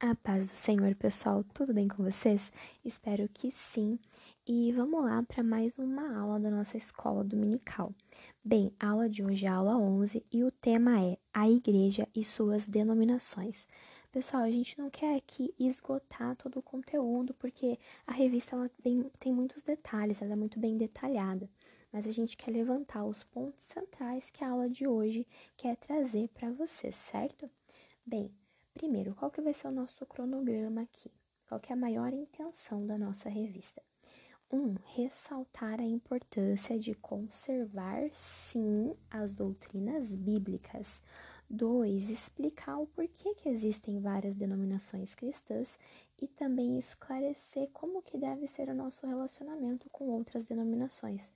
A paz do Senhor, pessoal, tudo bem com vocês? Espero que sim. E vamos lá para mais uma aula da nossa escola dominical. Bem, a aula de hoje é a aula 11 e o tema é a igreja e suas denominações. Pessoal, a gente não quer aqui esgotar todo o conteúdo, porque a revista ela tem, tem muitos detalhes, ela é muito bem detalhada. Mas a gente quer levantar os pontos centrais que a aula de hoje quer trazer para vocês, certo? Bem, Primeiro, qual que vai ser o nosso cronograma aqui? Qual que é a maior intenção da nossa revista? Um, ressaltar a importância de conservar, sim, as doutrinas bíblicas. Dois, explicar o porquê que existem várias denominações cristãs e também esclarecer como que deve ser o nosso relacionamento com outras denominações.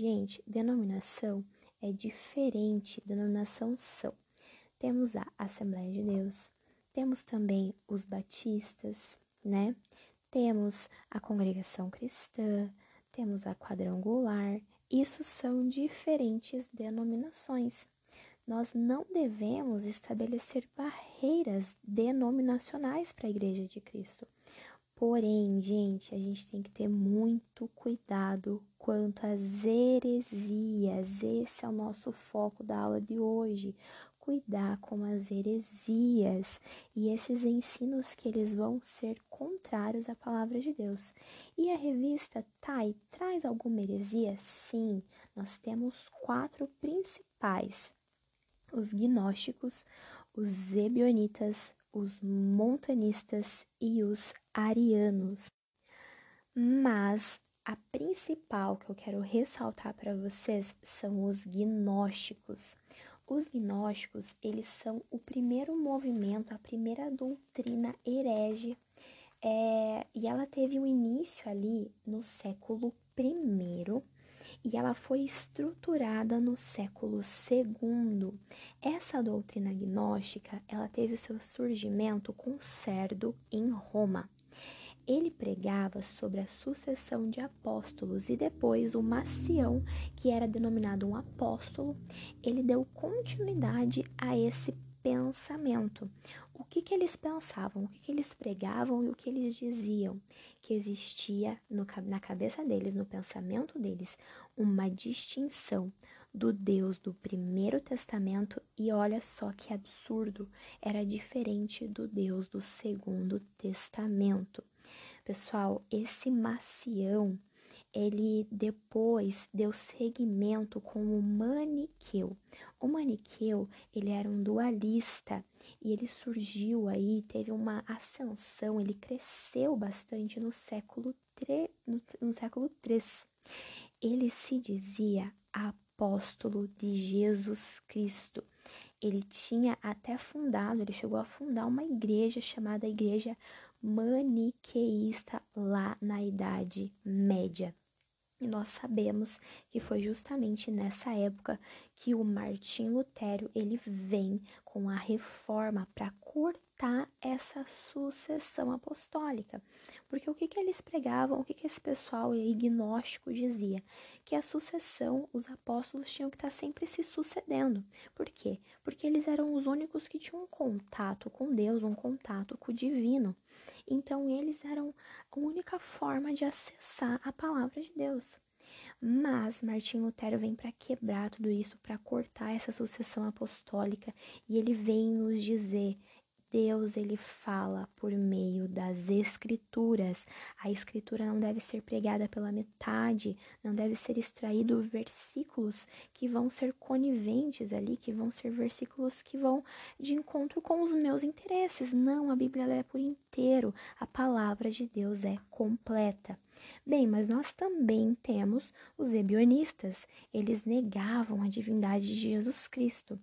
Gente, denominação é diferente, denominação são. Temos a Assembleia de Deus, temos também os batistas, né? Temos a congregação cristã, temos a quadrangular. Isso são diferentes denominações. Nós não devemos estabelecer barreiras denominacionais para a Igreja de Cristo. Porém, gente, a gente tem que ter muito cuidado quanto às heresias. Esse é o nosso foco da aula de hoje cuidar com as heresias e esses ensinos que eles vão ser contrários à palavra de Deus. E a revista Tai traz alguma heresia? Sim, nós temos quatro principais: os gnósticos, os zebionitas, os montanistas e os arianos. Mas a principal que eu quero ressaltar para vocês são os gnósticos. Os gnósticos, eles são o primeiro movimento, a primeira doutrina herege, é, e ela teve um início ali no século I e ela foi estruturada no século II. Essa doutrina gnóstica, ela teve seu surgimento com Cerdo em Roma. Ele pregava sobre a sucessão de apóstolos e depois o Macião, que era denominado um apóstolo, ele deu continuidade a esse pensamento. O que, que eles pensavam, o que, que eles pregavam e o que eles diziam? Que existia no, na cabeça deles, no pensamento deles, uma distinção do Deus do Primeiro Testamento e olha só que absurdo, era diferente do Deus do Segundo Testamento. Pessoal, esse macião, ele depois deu seguimento com o maniqueu. O maniqueu, ele era um dualista e ele surgiu aí, teve uma ascensão, ele cresceu bastante no século 3, no, no século 3. Ele se dizia apóstolo de Jesus Cristo. Ele tinha até fundado, ele chegou a fundar uma igreja chamada Igreja maniqueísta lá na Idade Média. E nós sabemos que foi justamente nessa época que o Martim Lutero ele vem com a reforma para cortar essa sucessão apostólica. Porque o que, que eles pregavam, o que, que esse pessoal ignóstico dizia? Que a sucessão, os apóstolos tinham que estar tá sempre se sucedendo. Por quê? Porque eles eram os únicos que tinham um contato com Deus, um contato com o divino. Então, eles eram a única forma de acessar a palavra de Deus. Mas Martim Lutero vem para quebrar tudo isso, para cortar essa sucessão apostólica, e ele vem nos dizer: Deus ele fala por meio das escrituras. A escritura não deve ser pregada pela metade, não deve ser extraído versículos que vão ser coniventes ali, que vão ser versículos que vão de encontro com os meus interesses. Não, a Bíblia é por inteiro. A palavra de Deus é completa. Bem, mas nós também temos os ebionistas. Eles negavam a divindade de Jesus Cristo.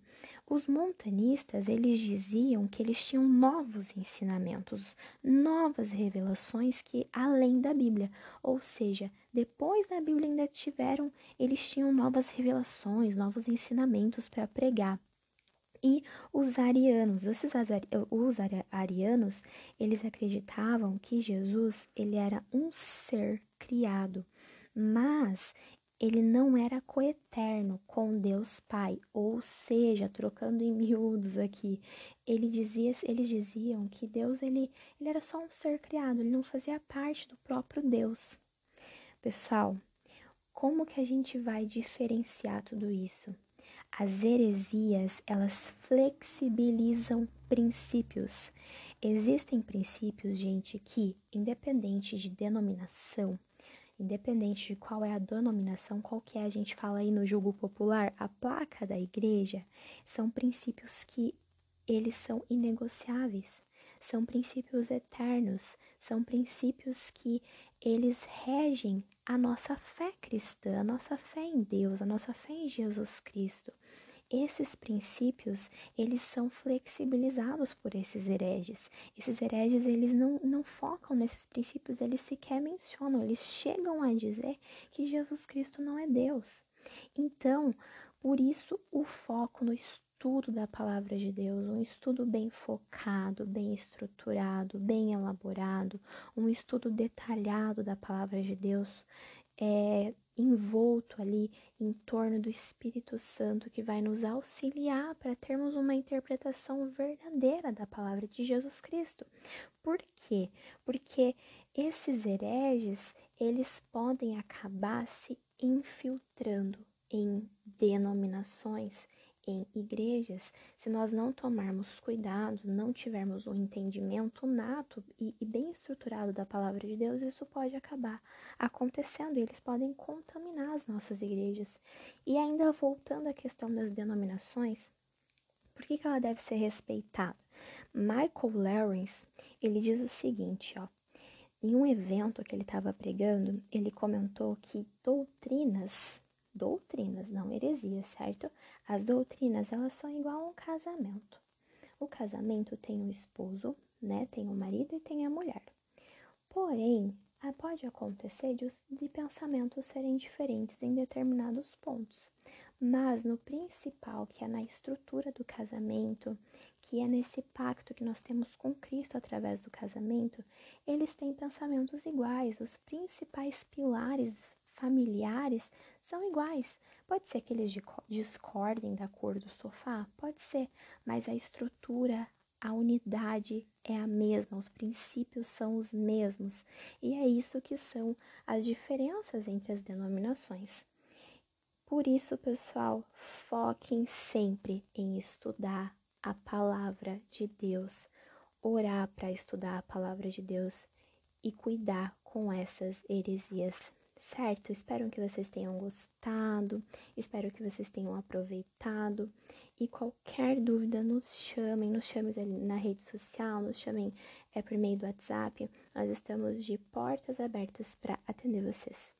Os montanistas, eles diziam que eles tinham novos ensinamentos, novas revelações que além da Bíblia, ou seja, depois da Bíblia ainda tiveram, eles tinham novas revelações, novos ensinamentos para pregar. E os arianos, esses os arianos, eles acreditavam que Jesus ele era um ser criado, mas ele não era coeterno com Deus Pai, ou seja, trocando em miúdos aqui, ele dizia, eles diziam que Deus ele, ele era só um ser criado, ele não fazia parte do próprio Deus. Pessoal, como que a gente vai diferenciar tudo isso? As heresias, elas flexibilizam princípios. Existem princípios, gente, que, independente de denominação, independente de qual é a denominação, qual que é, a gente fala aí no julgo popular, a placa da igreja, são princípios que eles são inegociáveis, são princípios eternos, são princípios que eles regem a nossa fé cristã, a nossa fé em Deus, a nossa fé em Jesus Cristo. Esses princípios, eles são flexibilizados por esses hereges. Esses hereges, eles não, não focam nesses princípios, eles sequer mencionam, eles chegam a dizer que Jesus Cristo não é Deus. Então, por isso o foco no estudo da palavra de Deus, um estudo bem focado, bem estruturado, bem elaborado, um estudo detalhado da palavra de Deus, é, envolto ali em torno do Espírito Santo que vai nos auxiliar para termos uma interpretação verdadeira da palavra de Jesus Cristo. Por quê? Porque esses hereges, eles podem acabar se infiltrando em denominações em igrejas, se nós não tomarmos cuidado, não tivermos um entendimento nato e, e, bem estruturado da palavra de Deus, isso pode acabar acontecendo e eles podem contaminar as nossas igrejas. E ainda voltando à questão das denominações, por que, que ela deve ser respeitada? Michael Lawrence, ele diz o seguinte, ó, em um evento que ele estava pregando, ele comentou que doutrinas doutrinas, não heresias, certo? As doutrinas, elas são igual a um casamento. O casamento tem o esposo, né? Tem o marido e tem a mulher. Porém, pode acontecer de, de pensamentos serem diferentes em determinados pontos. Mas no principal, que é na estrutura do casamento, que é nesse pacto que nós temos com Cristo através do casamento, eles têm pensamentos iguais. Os principais pilares familiares são iguais. Pode ser que eles discordem da cor do sofá? Pode ser, mas a estrutura, a unidade é a mesma, os princípios são os mesmos. E é isso que são as diferenças entre as denominações. Por isso, pessoal, foquem sempre em estudar a palavra de Deus, orar para estudar a palavra de Deus e cuidar com essas heresias certo? Espero que vocês tenham gostado, espero que vocês tenham aproveitado. E qualquer dúvida, nos chamem, nos chamem na rede social, nos chamem é, por meio do WhatsApp. Nós estamos de portas abertas para atender vocês.